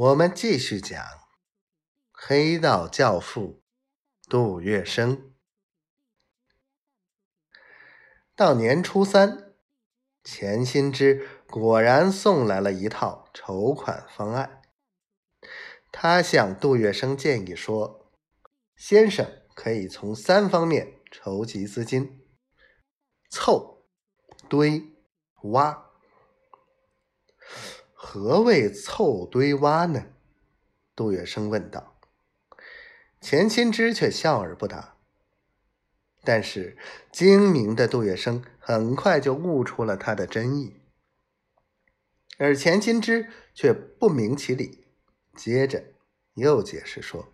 我们继续讲黑道教父杜月笙。到年初三，钱新之果然送来了一套筹款方案。他向杜月笙建议说：“先生可以从三方面筹集资金：凑、堆、挖。”何谓凑堆挖呢？杜月笙问道。钱新之却笑而不答。但是精明的杜月笙很快就悟出了他的真意，而钱新之却不明其理，接着又解释说：“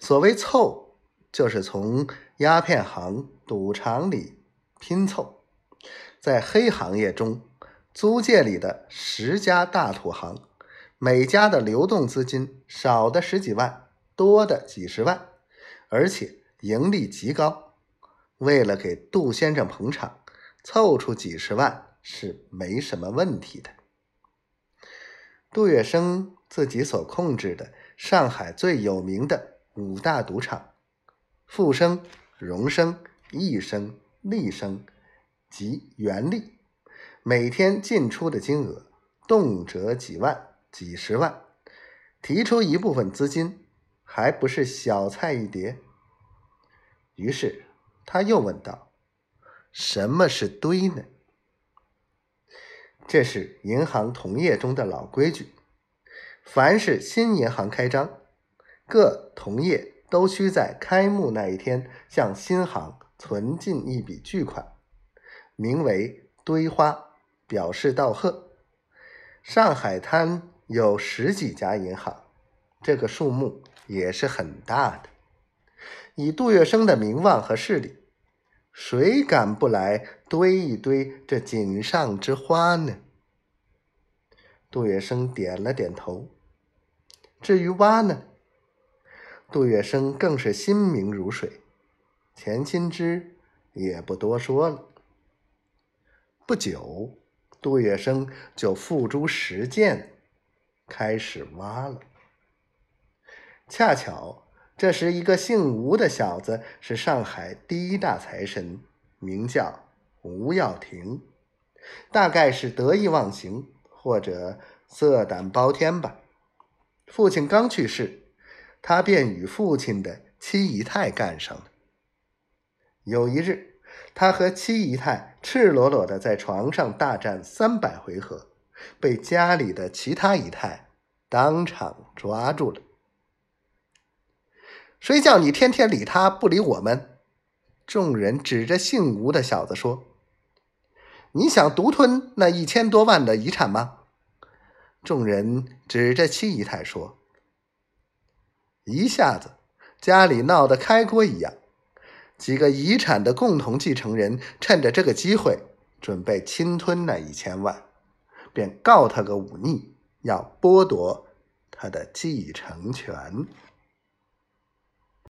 所谓凑，就是从鸦片行、赌场里拼凑，在黑行业中。”租界里的十家大土行，每家的流动资金少的十几万，多的几十万，而且盈利极高。为了给杜先生捧场，凑出几十万是没什么问题的。杜月笙自己所控制的上海最有名的五大赌场——富生、荣生、益生、利生及元利。每天进出的金额动辄几万、几十万，提出一部分资金，还不是小菜一碟。于是他又问道：“什么是堆呢？”这是银行同业中的老规矩，凡是新银行开张，各同业都需在开幕那一天向新行存进一笔巨款，名为堆花。表示道贺。上海滩有十几家银行，这个数目也是很大的。以杜月笙的名望和势力，谁敢不来堆一堆这锦上之花呢？杜月笙点了点头。至于挖呢？杜月笙更是心明如水。钱新之也不多说了。不久。杜月笙就付诸实践，开始挖了。恰巧这时，一个姓吴的小子是上海第一大财神，名叫吴耀庭，大概是得意忘形或者色胆包天吧。父亲刚去世，他便与父亲的七姨太干上了。有一日。他和七姨太赤裸裸的在床上大战三百回合，被家里的其他姨太当场抓住了。谁叫你天天理他不理我们？众人指着姓吴的小子说：“你想独吞那一千多万的遗产吗？”众人指着七姨太说：“一下子家里闹得开锅一样。”几个遗产的共同继承人趁着这个机会，准备侵吞那一千万，便告他个忤逆，要剥夺他的继承权。